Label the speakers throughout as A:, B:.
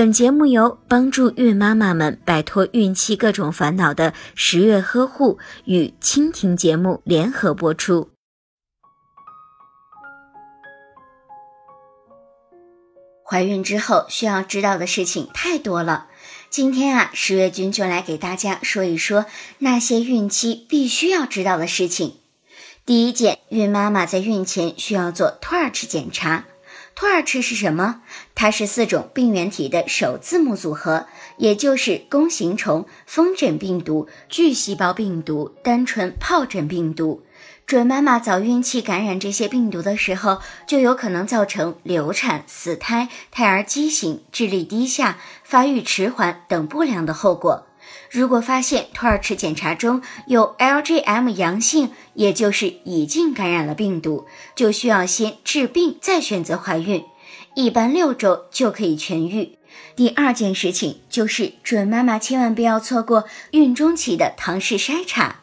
A: 本节目由帮助孕妈妈们摆脱孕期各种烦恼的十月呵护与蜻蜓节目联合播出。怀孕之后需要知道的事情太多了，今天啊，十月君就来给大家说一说那些孕期必须要知道的事情。第一件，孕妈妈在孕前需要做托尔赤检查。托尔赤是什么？它是四种病原体的首字母组合，也就是弓形虫、风疹病毒、巨细胞病毒、单纯疱疹病毒。准妈妈早孕期感染这些病毒的时候，就有可能造成流产、死胎、胎儿畸形、智力低下、发育迟缓等不良的后果。如果发现托尔赤检查中有 LGM 阳性，也就是已经感染了病毒，就需要先治病再选择怀孕，一般六周就可以痊愈。第二件事情就是准妈妈千万不要错过孕中期的唐氏筛查。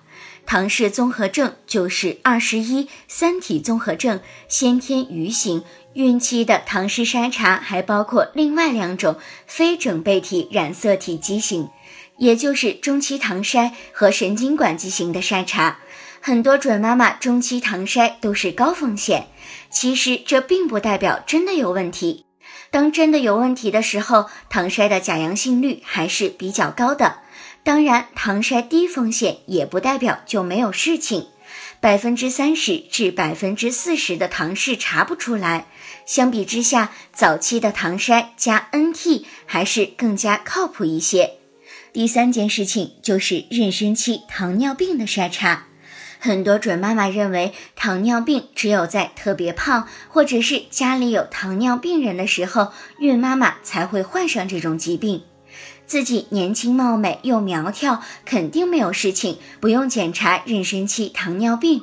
A: 唐氏综合症就是二十一三体综合症，先天愚型。孕期的唐氏筛查还包括另外两种非整倍体染色体畸形。也就是中期唐筛和神经管畸形的筛查，很多准妈妈中期唐筛都是高风险。其实这并不代表真的有问题。当真的有问题的时候，唐筛的假阳性率还是比较高的。当然，唐筛低风险也不代表就没有事情。百分之三十至百分之四十的唐氏查不出来，相比之下，早期的唐筛加 NT 还是更加靠谱一些。第三件事情就是妊娠期糖尿病的筛查。很多准妈妈认为糖尿病只有在特别胖或者是家里有糖尿病人的时候，孕妈妈才会患上这种疾病。自己年轻貌美又苗条，肯定没有事情，不用检查妊娠期糖尿病。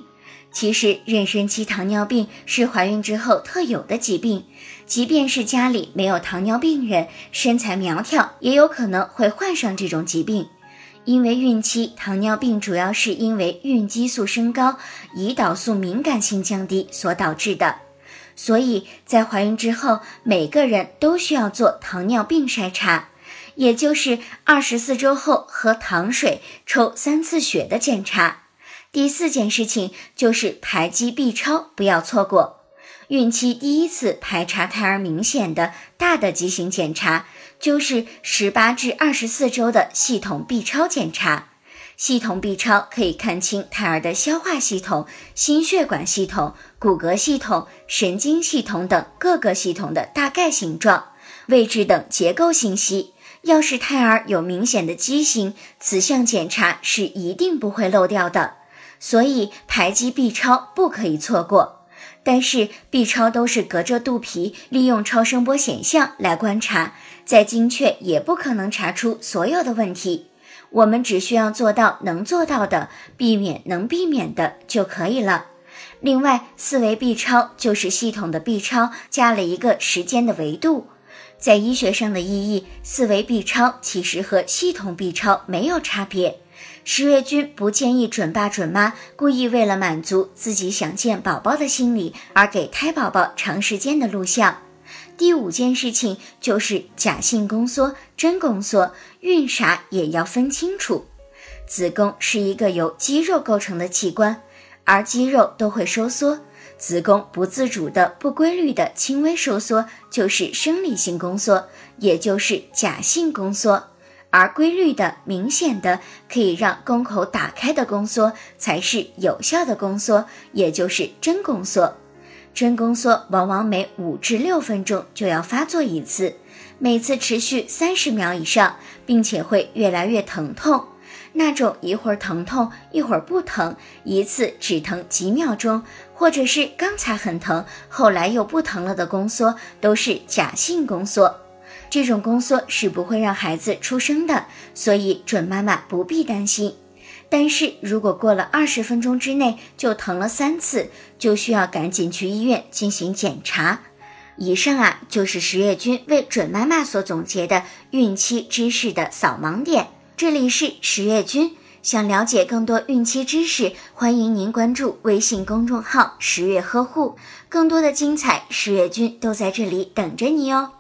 A: 其实，妊娠期糖尿病是怀孕之后特有的疾病。即便是家里没有糖尿病人，身材苗条也有可能会患上这种疾病。因为孕期糖尿病主要是因为孕激素升高、胰岛素敏感性降低所导致的，所以在怀孕之后，每个人都需要做糖尿病筛查，也就是二十四周后喝糖水、抽三次血的检查。第四件事情就是排畸 B 超，不要错过。孕期第一次排查胎儿明显的大的畸形检查，就是十八至二十四周的系统 B 超检查。系统 B 超可以看清胎儿的消化系统、心血管系统、骨骼系统、神经系统等各个系统的大概形状、位置等结构信息。要是胎儿有明显的畸形，此项检查是一定不会漏掉的。所以排畸 B 超不可以错过，但是 B 超都是隔着肚皮，利用超声波显像来观察，再精确也不可能查出所有的问题。我们只需要做到能做到的，避免能避免的就可以了。另外，四维 B 超就是系统的 B 超加了一个时间的维度，在医学上的意义，四维 B 超其实和系统 B 超没有差别。十月君不建议准爸准妈故意为了满足自己想见宝宝的心理而给胎宝宝长时间的录像。第五件事情就是假性宫缩、真宫缩，孕啥也要分清楚。子宫是一个由肌肉构成的器官，而肌肉都会收缩，子宫不自主的、不规律的轻微收缩就是生理性宫缩，也就是假性宫缩。而规律的、明显的可以让宫口打开的宫缩，才是有效的宫缩，也就是真宫缩。真宫缩往往每五至六分钟就要发作一次，每次持续三十秒以上，并且会越来越疼痛。那种一会儿疼痛一会儿不疼，一次只疼几秒钟，或者是刚才很疼，后来又不疼了的宫缩，都是假性宫缩。这种宫缩是不会让孩子出生的，所以准妈妈不必担心。但是如果过了二十分钟之内就疼了三次，就需要赶紧去医院进行检查。以上啊就是十月君为准妈妈所总结的孕期知识的扫盲点。这里是十月君，想了解更多孕期知识，欢迎您关注微信公众号“十月呵护”，更多的精彩十月君都在这里等着你哦。